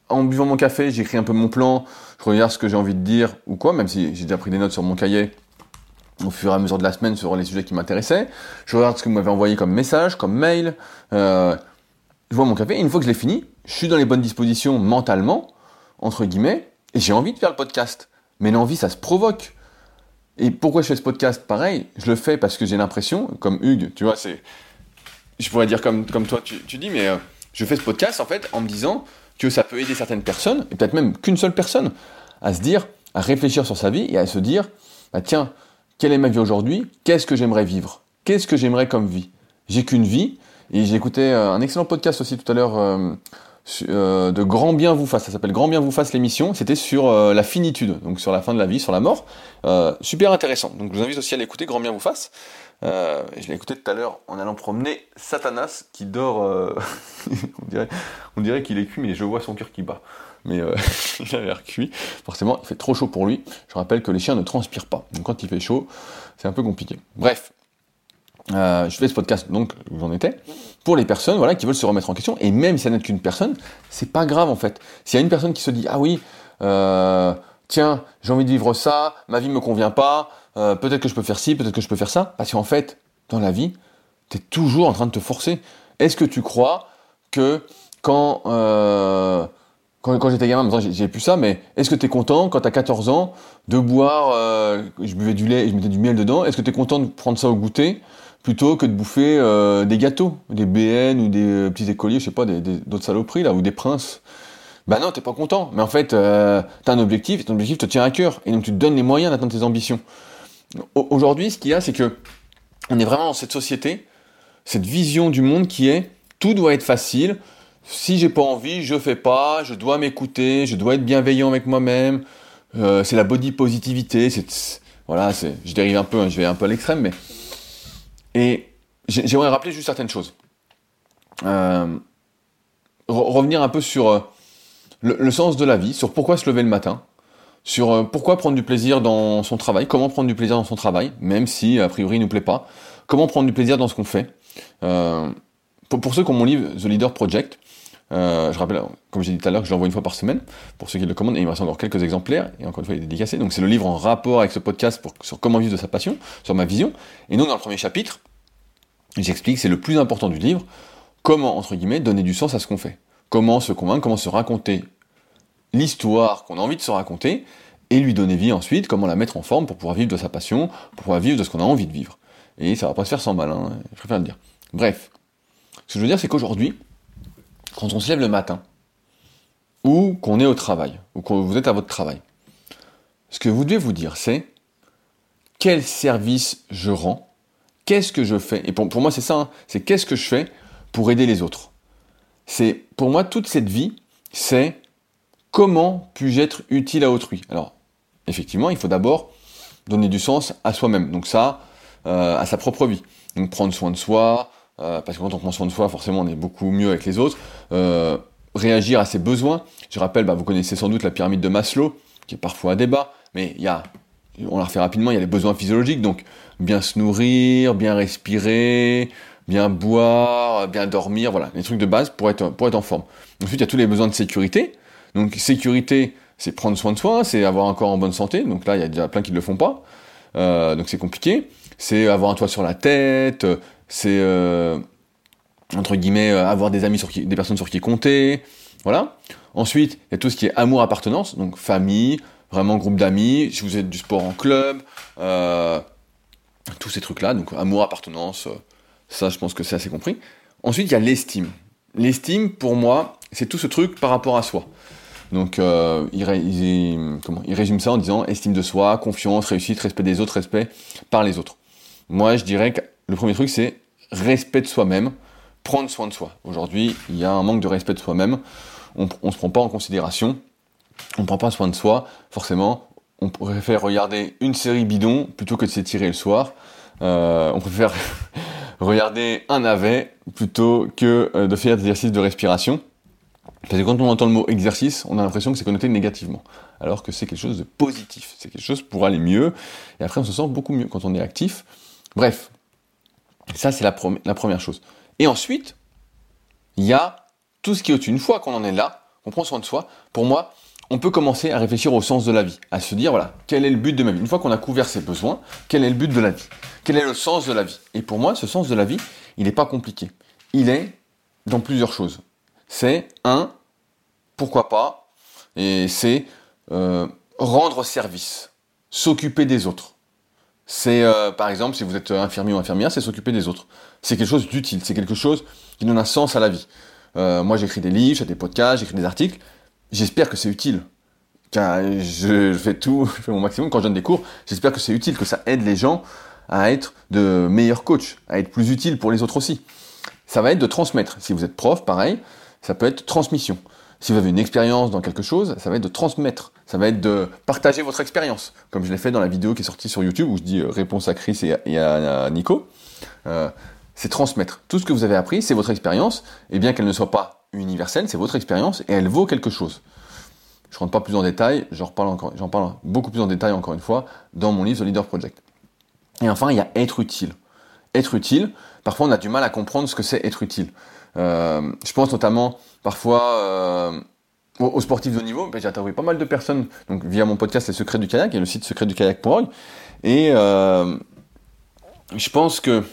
En buvant mon café, j'écris un peu mon plan, je regarde ce que j'ai envie de dire ou quoi, même si j'ai déjà pris des notes sur mon cahier au fur et à mesure de la semaine sur les sujets qui m'intéressaient. Je regarde ce que vous m'avez envoyé comme message, comme mail. Euh, je vois mon café. Et une fois que je l'ai fini, je suis dans les bonnes dispositions mentalement, entre guillemets, et j'ai envie de faire le podcast. Mais l'envie, ça se provoque. Et pourquoi je fais ce podcast Pareil, je le fais parce que j'ai l'impression, comme Hugues, tu vois, c'est. Je pourrais dire comme, toi, tu, dis, mais euh, je fais ce podcast en fait en me disant que ça peut aider certaines personnes, et peut-être même qu'une seule personne, à se dire à réfléchir sur sa vie et à se dire, bah, tiens, quelle est ma vie aujourd'hui? Qu'est-ce que j'aimerais vivre? Qu'est-ce que j'aimerais comme vie? J'ai qu'une vie. Et écouté euh, un excellent podcast aussi tout à l'heure euh, euh, de Grand Bien vous fasse. Ça s'appelle Grand Bien vous fasse l'émission. C'était sur la finitude, donc sur la fin de la vie, sur la mort. super intéressant. Donc je vous invite aussi à l'écouter, Grand Bien vous fasse. je l'ai écouté tout à l'heure en allant promener Satanas qui dort. on dirait, on dirait qu'il est cuit, mais je vois son cœur qui bat mais euh, il a l'air cuit. Forcément, il fait trop chaud pour lui. Je rappelle que les chiens ne transpirent pas. Donc quand il fait chaud, c'est un peu compliqué. Bref, euh, je fais ce podcast, donc vous en étais, pour les personnes voilà, qui veulent se remettre en question, et même si ça n'est qu'une personne, c'est pas grave en fait. S'il y a une personne qui se dit, ah oui, euh, tiens, j'ai envie de vivre ça, ma vie me convient pas, euh, peut-être que je peux faire ci, peut-être que je peux faire ça, parce qu'en fait, dans la vie, tu es toujours en train de te forcer. Est-ce que tu crois que quand quand, j'étais gamin, maintenant j'ai plus ça, mais est-ce que tu es content quand tu as 14 ans de boire, euh, je buvais du lait et je mettais du miel dedans, est-ce que tu es content de prendre ça au goûter plutôt que de bouffer euh, des gâteaux, des BN ou des euh, petits écoliers, je sais pas, d'autres saloperies là, ou des princes Bah non, t'es pas content, mais en fait, euh, tu as un objectif et ton objectif te tient à cœur, et donc tu te donnes les moyens d'atteindre tes ambitions. Aujourd'hui, ce qu'il y a, c'est que on est vraiment dans cette société, cette vision du monde qui est tout doit être facile, si j'ai pas envie, je fais pas, je dois m'écouter, je dois être bienveillant avec moi-même. Euh, c'est la body positivité, c'est voilà, je dérive un peu, hein, je vais un peu à l'extrême, mais et j'aimerais rappeler juste certaines choses. Euh, revenir un peu sur euh, le, sens de la vie, sur pourquoi se lever le matin, sur pourquoi prendre du plaisir dans son travail, comment prendre du plaisir dans son travail, même si a priori il nous plaît pas, comment prendre du plaisir dans ce qu'on fait. Pour, ceux qui ont mon livre The Leader Project, euh, je rappelle, comme j'ai dit tout à l'heure, que je l'envoie une fois par semaine pour ceux qui le commandent, et il me reste encore quelques exemplaires, et encore une fois, il est dédicacé. Donc c'est le livre en rapport avec ce podcast sur comment vivre de sa passion, sur ma vision. Et donc dans le premier chapitre, j'explique, c'est le plus important du livre, comment, entre guillemets, donner du sens à ce qu'on fait. Comment se convaincre, comment se raconter l'histoire qu'on a envie de se raconter, et lui donner vie ensuite, comment la mettre en forme pour pouvoir vivre de sa passion, pour pouvoir vivre de ce qu'on a envie de vivre. Et ça va pas se faire sans mal, hein, je préfère le dire. Bref, ce que je veux dire, c'est qu'aujourd'hui, quand on se lève le matin, ou qu'on est au travail, ou que vous êtes à votre travail, ce que vous devez vous dire, c'est quel service je rends, qu'est-ce que je fais, et pour, moi c'est ça, hein, c'est qu'est-ce que je fais pour aider les autres? C'est pour moi toute cette vie, c'est comment puis-je être utile à autrui? Alors effectivement, il faut d'abord donner du sens à soi-même, donc ça, euh, à sa propre vie. Donc prendre soin de soi, euh, parce que quand on prend soin de soi, forcément, on est beaucoup mieux avec les autres. Euh, réagir à ses besoins. Je rappelle, bah, vous connaissez sans doute la pyramide de Maslow, qui est parfois un débat, mais il y a, on la refait rapidement, il y a les besoins physiologiques, donc bien se nourrir, bien respirer, bien boire, bien dormir, voilà, les trucs de base pour être, pour être en forme. Ensuite, il y a tous les besoins de sécurité. Donc, sécurité, c'est prendre soin de soi, c'est avoir un corps en bonne santé. Donc là, il y a déjà plein qui ne le font pas. Euh, donc c'est compliqué. C'est avoir un toit sur la tête, c'est euh, entre guillemets euh, avoir des amis sur qui, des personnes sur qui compter, voilà. Ensuite, il y a tout ce qui est amour appartenance, donc famille, vraiment groupe d'amis, si vous êtes du sport en club, euh, tous ces trucs-là, donc amour appartenance, ça je pense que c'est assez compris. Ensuite, il y a l'estime. L'estime, pour moi, c'est tout ce truc par rapport à soi. Donc, il, comment, il résume ça en disant estime de soi, confiance, réussite, respect des autres, respect par les autres. Moi, je dirais que le premier truc, c'est respect de soi-même, prendre soin de soi. Aujourd'hui, il y a un manque de respect de soi-même. On ne se prend pas en considération. On ne prend pas soin de soi. Forcément, on préfère regarder une série bidon plutôt que de s'étirer le soir. Euh, on préfère regarder un navet plutôt que euh, de faire des exercices de respiration. Parce que quand on entend le mot exercice, on a l'impression que c'est connoté négativement. Alors que c'est quelque chose de positif. C'est quelque chose pour aller mieux. Et après, on se sent beaucoup mieux quand on est actif. Bref, ça, c'est la, première chose. Et ensuite, il y a tout ce qui est au-dessus. Une fois qu'on en est là, on prend soin de soi, pour moi, on peut commencer à réfléchir au sens de la vie, à se dire, voilà, quel est le but de ma vie? Une fois qu'on a couvert ses besoins, quel est le but de la vie? Quel est le sens de la vie? Et pour moi, ce sens de la vie, il n'est pas compliqué. Il est dans plusieurs choses. C'est, un, pourquoi pas, et c'est euh, rendre service, s'occuper des autres. C'est, euh, par exemple, si vous êtes infirmier ou infirmière, c'est s'occuper des autres. C'est quelque chose d'utile, c'est quelque chose qui donne un sens à la vie. Euh, moi, j'écris des livres, j'ai des podcasts, j'écris des articles. J'espère que c'est utile. je, fais tout, je fais mon maximum quand je donne des cours. J'espère que c'est utile, que ça aide les gens à être de meilleurs coachs, à être plus utiles pour les autres aussi. Ça va être de transmettre. Si vous êtes prof, pareil, ça peut être transmission. Si vous avez une expérience dans quelque chose, ça va être de transmettre. Ça va être de partager votre expérience, comme je l'ai fait dans la vidéo qui est sortie sur YouTube où je dis euh, réponse à Chris et à, Nico. Euh, c'est transmettre. Tout ce que vous avez appris, c'est votre expérience, et bien qu'elle ne soit pas universelle, c'est votre expérience et elle vaut quelque chose. Je ne rentre pas plus en détail, j'en parle, parle beaucoup plus en détail encore une fois dans mon livre The Leader Project. Et enfin, il y a être utile. Être utile, parfois on a du mal à comprendre ce que c'est être utile. Euh, je pense notamment parfois euh, aux, sportifs de haut niveau. Ben, j'ai interviewé pas mal de personnes donc via mon podcast Les Secrets du kayak et le site secret du kayak.org. Et euh, je pense que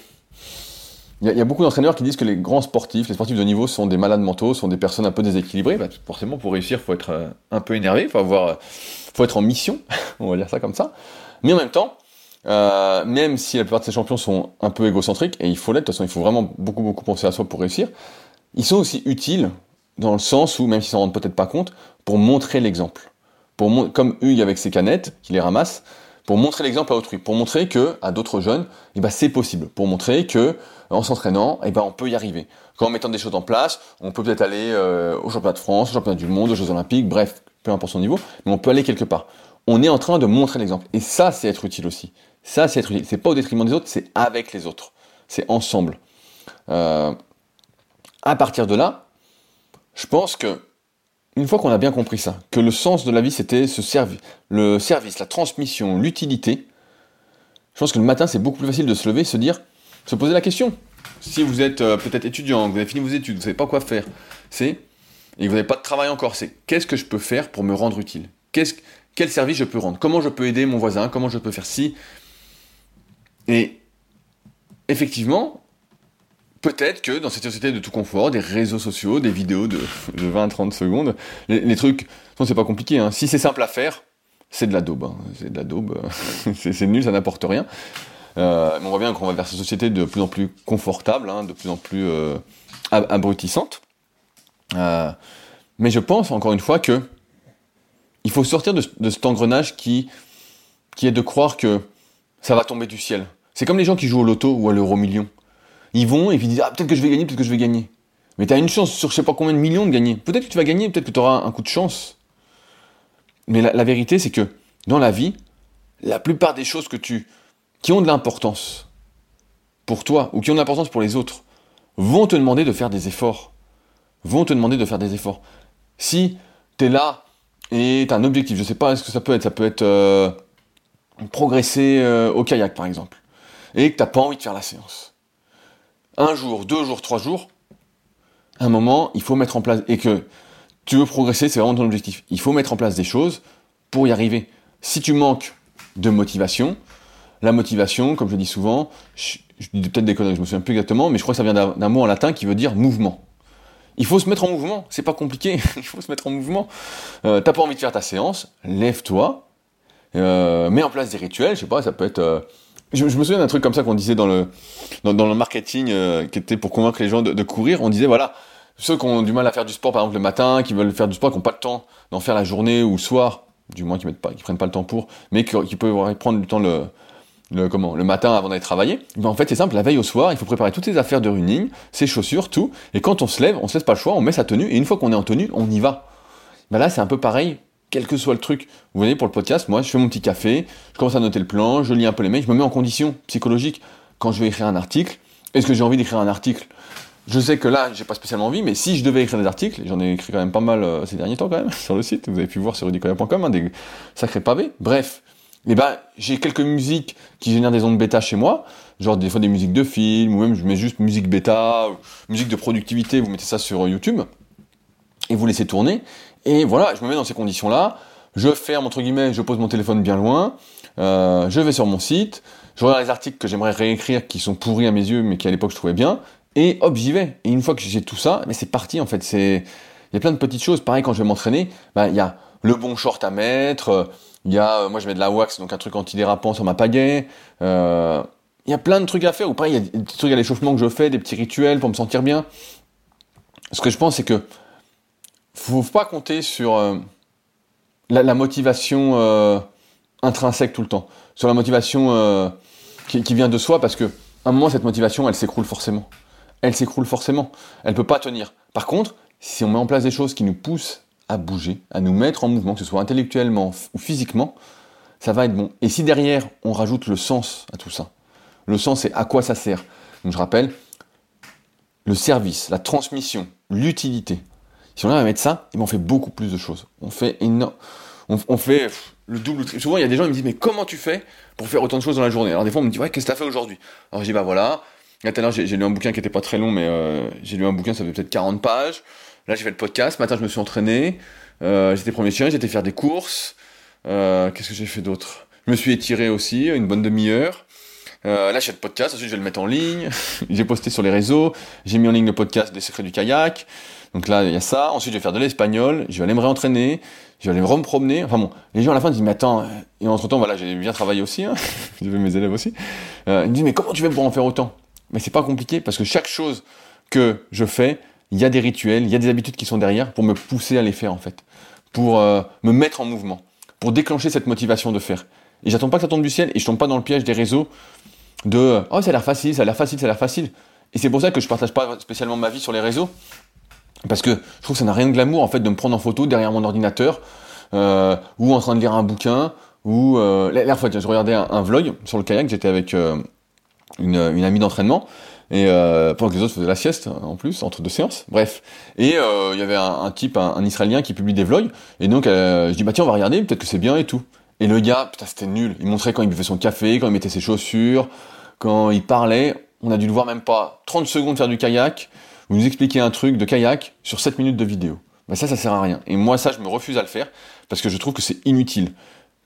il y, a beaucoup d'entraîneurs qui disent que les grands sportifs, les sportifs de niveau, sont des malades mentaux, sont des personnes un peu déséquilibrées. Bah, forcément, pour réussir, il faut être euh, un peu énervé, faut avoir, faut être en mission, on va dire ça comme ça. Mais en même temps, euh, même si la plupart de ces champions sont un peu égocentriques, et il faut l'être, de toute façon, il faut vraiment beaucoup, beaucoup penser à soi pour réussir, ils sont aussi utiles dans le sens où, même s'ils s'en rendent peut-être pas compte, pour montrer l'exemple. Pour comme Hugues avec ses canettes, qui les ramasse, pour montrer l'exemple à autrui, pour montrer que à d'autres jeunes, eh ben, c'est possible, pour montrer que en s'entraînant, eh ben, on peut y arriver. Qu'en mettant des choses en place, on peut peut-être aller euh, au championnat de France, au championnat du monde, aux Jeux Olympiques, bref, peu importe son niveau, mais on peut aller quelque part. On est en train de montrer l'exemple. Et ça, c'est être utile aussi. Ça, c'est être utile. C'est pas au détriment des autres, c'est avec les autres. C'est ensemble. Euh, à partir de là, je pense que une fois qu'on a bien compris ça, que le sens de la vie c'était ce le service, la transmission, l'utilité, je pense que le matin c'est beaucoup plus facile de se lever, se dire, se poser la question. Si vous êtes euh, peut-être étudiant, vous avez fini vos études, vous savez pas quoi faire, c'est et vous n'avez pas de travail encore, c'est qu'est-ce que je peux faire pour me rendre utile? Quel service je peux rendre? Comment je peux aider mon voisin? Comment je peux faire ci? Et effectivement, peut-être que dans cette société de tout confort, des réseaux sociaux, des vidéos de, 20-30 secondes, les, trucs, c'est pas compliqué. Hein. Si c'est simple à faire, c'est de la daube. Hein. C'est de la daube. c'est nul, ça n'apporte rien. Euh, on voit bien qu'on va vers cette société de plus en plus confortable, hein, de plus en plus euh, abrutissante. Euh, mais je pense, encore une fois, que il faut sortir de, cet engrenage qui, qui est de croire que ça va tomber du ciel. C'est comme les gens qui jouent au loto ou à l'euro million. Ils vont et ils disent ah, peut-être que je vais gagner, peut-être que je vais gagner. Mais tu as une chance sur je sais pas combien de millions de gagner. Peut-être que tu vas gagner, peut-être que tu auras un coup de chance. Mais la, vérité, c'est que dans la vie, la plupart des choses que tu, qui ont de l'importance pour toi ou qui ont de l'importance pour les autres vont te demander de faire des efforts. Vont te demander de faire des efforts. Si tu es là et tu as un objectif, je sais pas ce que ça peut être, ça peut être euh, progresser euh, au kayak par exemple, et que tu n'as pas envie de faire la séance un jour, deux jours, trois jours, un moment, il faut mettre en place, et que tu veux progresser, c'est vraiment ton objectif. Il faut mettre en place des choses pour y arriver. Si tu manques de motivation, la motivation, comme je dis souvent, je, dis peut-être des conneries, je me souviens plus exactement, mais je crois que ça vient d'un mot en latin qui veut dire mouvement. Il faut se mettre en mouvement, c'est pas compliqué, il faut se mettre en mouvement. Euh, T'as pas envie de faire ta séance, lève-toi, euh, mets en place des rituels, je sais pas, ça peut être euh, je, me souviens d'un truc comme ça qu'on disait dans le, dans, le marketing, euh, qui était pour convaincre les gens de, courir. On disait, voilà, ceux qui ont du mal à faire du sport, par exemple, le matin, qui veulent faire du sport, qui n'ont pas le temps d'en faire la journée ou le soir, du moins qui pas, qui prennent pas le temps pour, mais qui, peuvent prendre du temps le, le, comment, le matin avant d'aller travailler. Ben en fait, c'est simple, la veille au soir, il faut préparer toutes ses affaires de running, ses chaussures, tout. Et quand on se lève, on se laisse pas le choix, on met sa tenue, et une fois qu'on est en tenue, on y va. Ben là, c'est un peu pareil quel que soit le truc. Vous voyez, pour le podcast, moi, je fais mon petit café, je commence à noter le plan, je lis un peu les mails, je me mets en condition psychologique. Quand je vais écrire un article, est-ce que j'ai envie d'écrire un article? Je sais que là, j'ai pas spécialement envie, mais si je devais écrire des articles, j'en ai écrit quand même pas mal euh, ces derniers temps quand même, sur le site, vous avez pu voir sur rudicoya.com, hein, des sacrés pavés. Bref, eh ben, j'ai quelques musiques qui génèrent des ondes bêta chez moi, genre des fois des musiques de films, ou même je mets juste musique bêta, musique de productivité, vous mettez ça sur YouTube, et vous laissez tourner, et voilà, je me mets dans ces conditions-là, je ferme, entre guillemets, je pose mon téléphone bien loin, euh, je vais sur mon site, je regarde les articles que j'aimerais réécrire qui sont pourris à mes yeux, mais qui à l'époque je trouvais bien, et hop, j'y vais. Et une fois que j'ai tout ça, mais c'est parti en fait. C'est, il y a plein de petites choses. Pareil quand je vais m'entraîner, bah, il y a le bon short à mettre, il y a, euh, moi je mets de la wax, donc un truc antidérapant sur ma pagaie. Euh, il y a plein de trucs à faire. Ou pareil, il y a des trucs à l'échauffement que je fais, des petits rituels pour me sentir bien. Ce que je pense, c'est que faut pas compter sur euh, la, motivation euh, intrinsèque tout le temps, sur la motivation euh, qui, qui, vient de soi, parce que à un moment, cette motivation, elle s'écroule forcément. Elle s'écroule forcément. Elle peut pas tenir. Par contre, si on met en place des choses qui nous poussent à bouger, à nous mettre en mouvement, que ce soit intellectuellement ou physiquement, ça va être bon. Et si derrière, on rajoute le sens à tout ça, le sens, c'est à quoi ça sert. Donc je rappelle, le service, la transmission, l'utilité. Si on arrive à mettre ça, on fait beaucoup plus de choses. On fait. On, fait le double. Souvent, il y a des gens qui me disent, mais comment tu fais pour faire autant de choses dans la journée? Alors, des fois, on me dit, ouais, qu'est-ce que tu as fait aujourd'hui? Alors, je dis, bah voilà. Là, tout à l'heure, j'ai lu un bouquin qui était pas très long, mais euh, j'ai lu un bouquin, ça fait peut-être 40 pages. Là, j'ai fait le podcast. Matin, je me suis entraîné. Euh, j'étais premier chien, j'étais faire des courses. Euh, qu'est-ce que j'ai fait d'autre? Je me suis étiré aussi, une bonne demi-heure. Euh, là, j'ai le podcast, ensuite je vais le mettre en ligne. j'ai posté sur les réseaux. J'ai mis en ligne le podcast des secrets du kayak. Donc là, il y a ça. Ensuite, je vais faire de l'espagnol. Je vais aller me réentraîner. Je vais aller me promener. Enfin bon, les gens à la fin disent, mais attends, et entre temps, voilà, j'ai bien travaillé aussi. Hein. j'ai mes élèves aussi. Euh, ils me disent, mais comment tu fais pour en faire autant? Mais c'est pas compliqué parce que chaque chose que je fais, il y a des rituels, il y a des habitudes qui sont derrière pour me pousser à les faire en fait, pour euh, me mettre en mouvement, pour déclencher cette motivation de faire. Et j'attends pas que ça tombe du ciel et je tombe pas dans le piège des réseaux de oh ça a l'air facile, ça a l'air facile, ça a l'air facile. Et c'est pour ça que je partage pas spécialement ma vie sur les réseaux parce que je trouve que ça n'a rien de glamour en fait de me prendre en photo derrière mon ordinateur euh, ou en train de lire un bouquin ou euh, la fois je regardais un, vlog sur le kayak, j'étais avec euh, une, amie d'entraînement et euh, pendant que les autres faisaient la sieste en plus entre deux séances bref et euh, il y avait un, type un, israélien qui publie des vlogs et donc je dis bah tiens on va regarder peut-être que c'est bien et tout et le gars, putain, c'était nul. Il montrait quand il buvait son café, quand il mettait ses chaussures, quand il parlait. On a dû le voir même pas 30 secondes faire du kayak, ou nous expliquer un truc de kayak sur 7 minutes de vidéo. Ben ça, ça sert à rien. Et moi, ça, je me refuse à le faire, parce que je trouve que c'est inutile.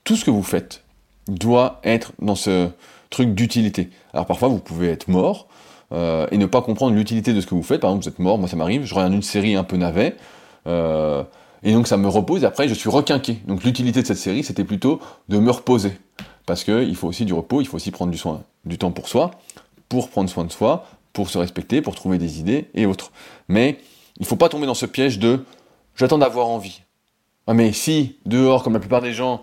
Tout ce que vous faites doit être dans ce truc d'utilité. Alors parfois, vous pouvez être mort, euh, et ne pas comprendre l'utilité de ce que vous faites. Par exemple, vous êtes mort, moi ça m'arrive, je regarde une série un peu navet, euh, et donc ça me repose, et après je suis requinqué. Donc l'utilité de cette série, c'était plutôt de me reposer. Parce qu'il faut aussi du repos, il faut aussi prendre du, soin, du temps pour soi, pour prendre soin de soi, pour se respecter, pour trouver des idées et autres. Mais il ne faut pas tomber dans ce piège de j'attends d'avoir envie. Ah mais si, dehors, comme la plupart des gens,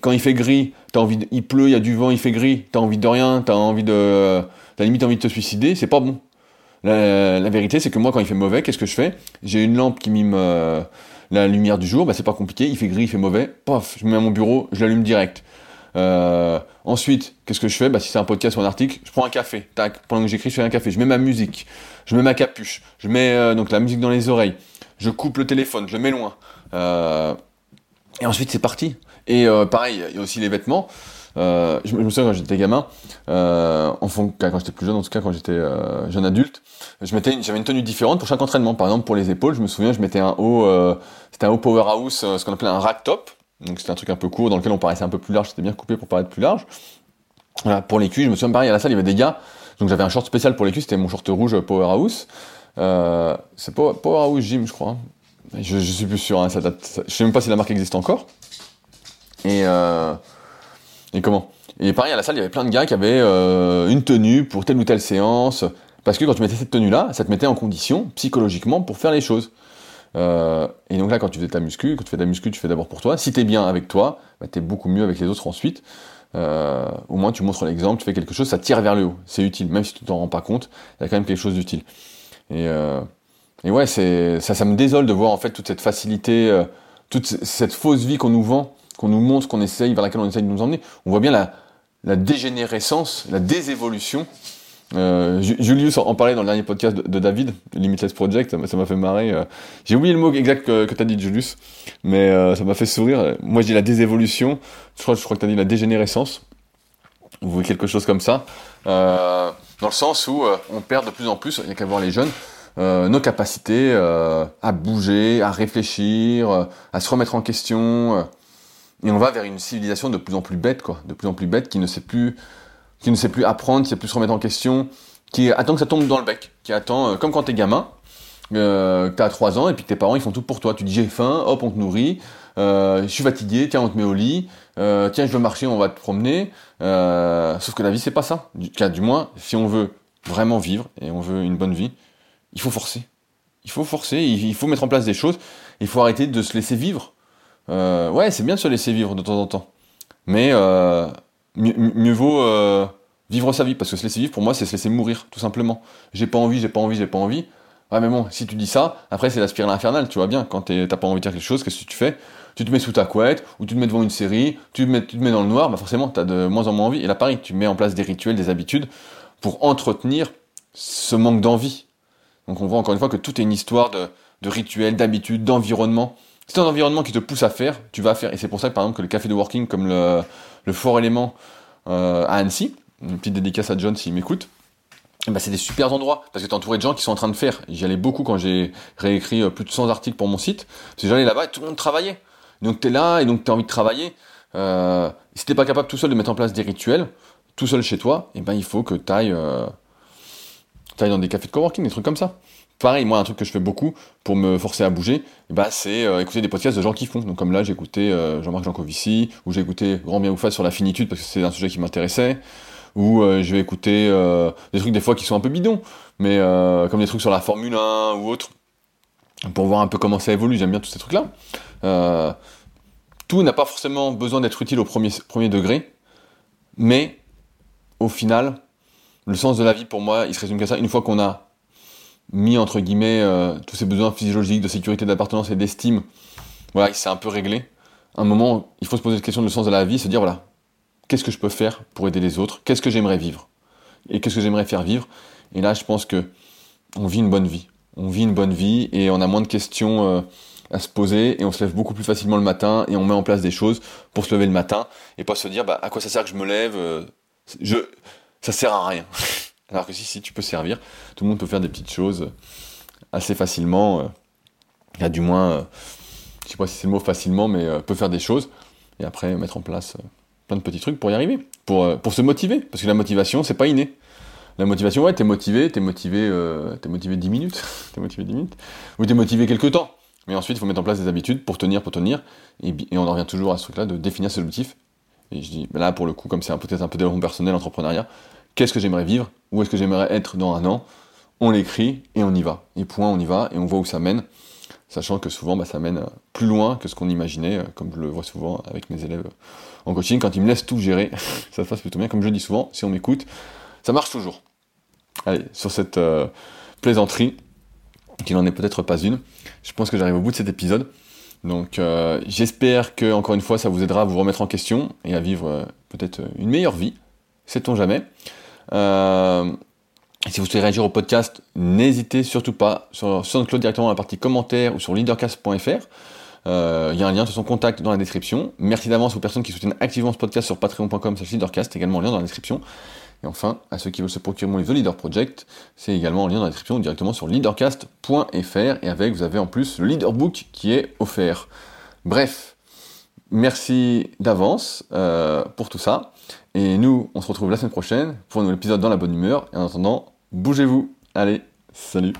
quand il fait gris, as envie il pleut, il y a du vent, il fait gris, t'as envie de rien, t'as envie de. T'as limite envie de te suicider, c'est pas bon. La, vérité, c'est que moi, quand il fait mauvais, qu'est-ce que je fais? J'ai une lampe qui mime euh, la lumière du jour, bah, c'est pas compliqué, il fait gris, il fait mauvais, paf, je me mets à mon bureau, je l'allume direct. Euh, ensuite, qu'est-ce que je fais? Bah, Si c'est un podcast ou un article, je prends un café, tac, pendant que j'écris, je fais un café, je mets ma musique, je mets ma capuche, je mets euh, donc la musique dans les oreilles, je coupe le téléphone, je le mets loin. Euh, et ensuite, c'est parti. Et pareil, il y a aussi les vêtements. Je, me souviens quand j'étais gamin, quand j'étais plus jeune, en tout cas quand j'étais jeune adulte, je j'avais une tenue différente pour chaque entraînement. Par exemple, pour les épaules, je me souviens, je mettais un haut, c'était un haut powerhouse, ce qu'on appelait un rack top. Donc c'était un truc un peu court dans lequel on paraissait un peu plus large, c'était bien coupé pour paraître plus large. Voilà, pour les culs, je me souviens pareil à la salle, il y avait des gars, donc j'avais un short spécial pour les culs, c'était mon short rouge powerhouse. Euh, c'est Powerhouse Gym, je crois. Je, je suis plus sûr, hein, ça je sais même pas si la marque existe encore. Et euh, comment? Et pareil, à la salle, il y avait plein de gars qui avaient euh, une tenue pour telle ou telle séance. Parce que quand tu mettais cette tenue-là, ça te mettait en condition, psychologiquement, pour faire les choses. Euh, et donc là, quand tu fais ta muscu, quand tu fais la muscu, tu fais d'abord pour toi. Si t'es bien avec toi, bah, t'es beaucoup mieux avec les autres ensuite. Euh, au moins, tu montres l'exemple, tu fais quelque chose, ça tire vers le haut. C'est utile, même si tu t'en rends pas compte, il y a quand même quelque chose d'utile. Et, euh, ouais, ça, me désole de voir en fait toute cette facilité, toute cette fausse vie qu'on nous vend qu'on nous montre, qu'on essaye, vers laquelle on essaye de nous emmener, on voit bien la dégénérescence, la désévolution. Euh, Julius en parlait dans le dernier podcast de, David, Limitless Project, ça m'a fait marrer. Euh. J'ai oublié le mot exact que, que tu as dit, Julius, mais euh, ça m'a fait sourire. Moi, dis la désévolution, je crois, que tu as dit la dégénérescence. Voyez quelque chose comme ça. Dans le sens où on perd de plus en plus, il n'y a qu'à voir les jeunes, nos capacités à bouger, à réfléchir, à se remettre en question et on va vers une civilisation de plus en plus bête, quoi, de plus en plus bête, qui ne sait plus, qui ne sait plus apprendre, qui ne sait plus se remettre en question, qui attend que ça tombe dans le bec, qui attend, euh, comme quand t'es gamin, euh, que t'as 3 ans et puis que tes parents ils font tout pour toi. Tu dis j'ai faim, hop on te nourrit, euh, je suis fatigué, tiens on te met au lit, tiens je veux marcher, on va te promener. Sauf que la vie c'est pas ça. Du, du moins si on veut vraiment vivre et on veut une bonne vie, il faut forcer. Il faut forcer, il faut mettre en place des choses, il faut arrêter de se laisser vivre ouais, c'est bien de se laisser vivre de temps en temps. Mais mieux, vaut euh, vivre sa vie, parce que se laisser vivre, pour moi, c'est se laisser mourir, tout simplement. J'ai pas envie, j'ai pas envie, j'ai pas envie. Ouais, mais bon, si tu dis ça, après, c'est la spirale infernale, tu vois bien. Quand t'as pas envie de faire quelque chose, qu'est-ce que tu fais? Tu te mets sous ta couette, ou tu te mets devant une série, tu te mets, tu te mets dans le noir, bah forcément, t'as de moins en moins envie. Et là, pareil, tu mets en place des rituels, des habitudes, pour entretenir ce manque d'envie. Donc on voit encore une fois que tout est une histoire de, de rituels, d'habitudes, d'environnement. C'est un environnement qui te pousse à faire, tu vas faire. Et c'est pour ça que par exemple que le café de working comme le, le Fort Élément euh, à Annecy, une petite dédicace à John s'il m'écoute, bah, c'est des super endroits parce que t'es entouré de gens qui sont en train de faire. J'y allais beaucoup quand j'ai réécrit euh, plus de 100 articles pour mon site. Parce j'allais là-bas et tout le monde travaillait. Donc t'es là et donc t'as envie de travailler. Euh, si t'es pas capable tout seul de mettre en place des rituels, tout seul chez toi, et eh ben il faut que t'ailles euh, ailles dans des cafés de coworking, des trucs comme ça. Pareil, moi, un truc que je fais beaucoup pour me forcer à bouger, bah, c'est euh, écouter des podcasts de gens qui font. Donc, comme là, j'ai écouté euh, Jean-Marc Jancovici, ou j'ai écouté Grand Bien ou Face sur la finitude parce que c'est un sujet qui m'intéressait, ou euh, je vais écouter des trucs des fois qui sont un peu bidons, mais comme des trucs sur la Formule 1 ou autre, pour voir un peu comment ça évolue. J'aime bien tous ces trucs-là. tout n'a pas forcément besoin d'être utile au premier, premier degré, mais au final, le sens de la vie, pour moi, il se résume qu'à ça. Une fois qu'on a mis entre guillemets euh, tous ces besoins physiologiques de sécurité, d'appartenance et d'estime, voilà, il s'est un peu réglé. un moment, il faut se poser la question de sens de la vie, se dire voilà, qu'est-ce que je peux faire pour aider les autres? Qu'est-ce que j'aimerais vivre? Et qu'est-ce que j'aimerais faire vivre? Et là, je pense que on vit une bonne vie. On vit une bonne vie et on a moins de questions euh, à se poser et on se lève beaucoup plus facilement le matin et on met en place des choses pour se lever le matin et pas se dire bah à quoi ça sert que je me lève euh, je ça sert à rien Alors que si, si tu peux servir, tout le monde peut faire des petites choses assez facilement. Euh, il y a du moins, euh, je sais pas si c'est le mot facilement, mais euh, peut faire des choses et après mettre en place plein de petits trucs pour y arriver, pour, se motiver. Parce que la motivation, c'est pas inné. La motivation, ouais, t'es motivé, t'es motivé, t'es motivé 10 minutes, t'es motivé 10 minutes, ou t'es motivé quelques temps. Mais ensuite, il faut mettre en place des habitudes pour tenir, pour tenir, et, on en revient toujours à ce truc-là de définir ses objectifs. Et je dis, là, pour le coup, comme c'est peut-être un peu développement personnel, entrepreneuriat, qu'est-ce que j'aimerais vivre, où est-ce que j'aimerais être dans un an, on l'écrit et on y va. Et point, on y va et on voit où ça mène, sachant que souvent bah, ça mène euh, plus loin que ce qu'on imaginait, euh, comme je le vois souvent avec mes élèves euh, en coaching, quand ils me laissent tout gérer, ça se passe plutôt bien. Comme je dis souvent, si on m'écoute, ça marche toujours. Allez, sur cette plaisanterie, qui n'en est peut-être pas une, je pense que j'arrive au bout de cet épisode. Donc j'espère que, encore une fois, ça vous aidera à vous remettre en question et à vivre peut-être une meilleure vie, sait-on jamais. Euh, si vous souhaitez réagir au podcast, n'hésitez surtout pas sur SoundCloud directement dans la partie commentaires ou sur leadercast.fr. Euh, il y a un lien de son contact dans la description. Merci d'avance aux personnes qui soutiennent activement ce podcast sur patreon.com leadercast, également lien dans la description. Et enfin, à ceux qui veulent se procurer mon livre The Leader Project, c'est également en lien dans la description directement sur leadercast.fr. Et avec, vous avez en plus le Leader Book qui est offert. Bref, merci d'avance euh, pour tout ça. Et nous, on se retrouve la semaine prochaine pour un nouvel épisode dans la bonne humeur. Et en attendant, bougez-vous. Allez, salut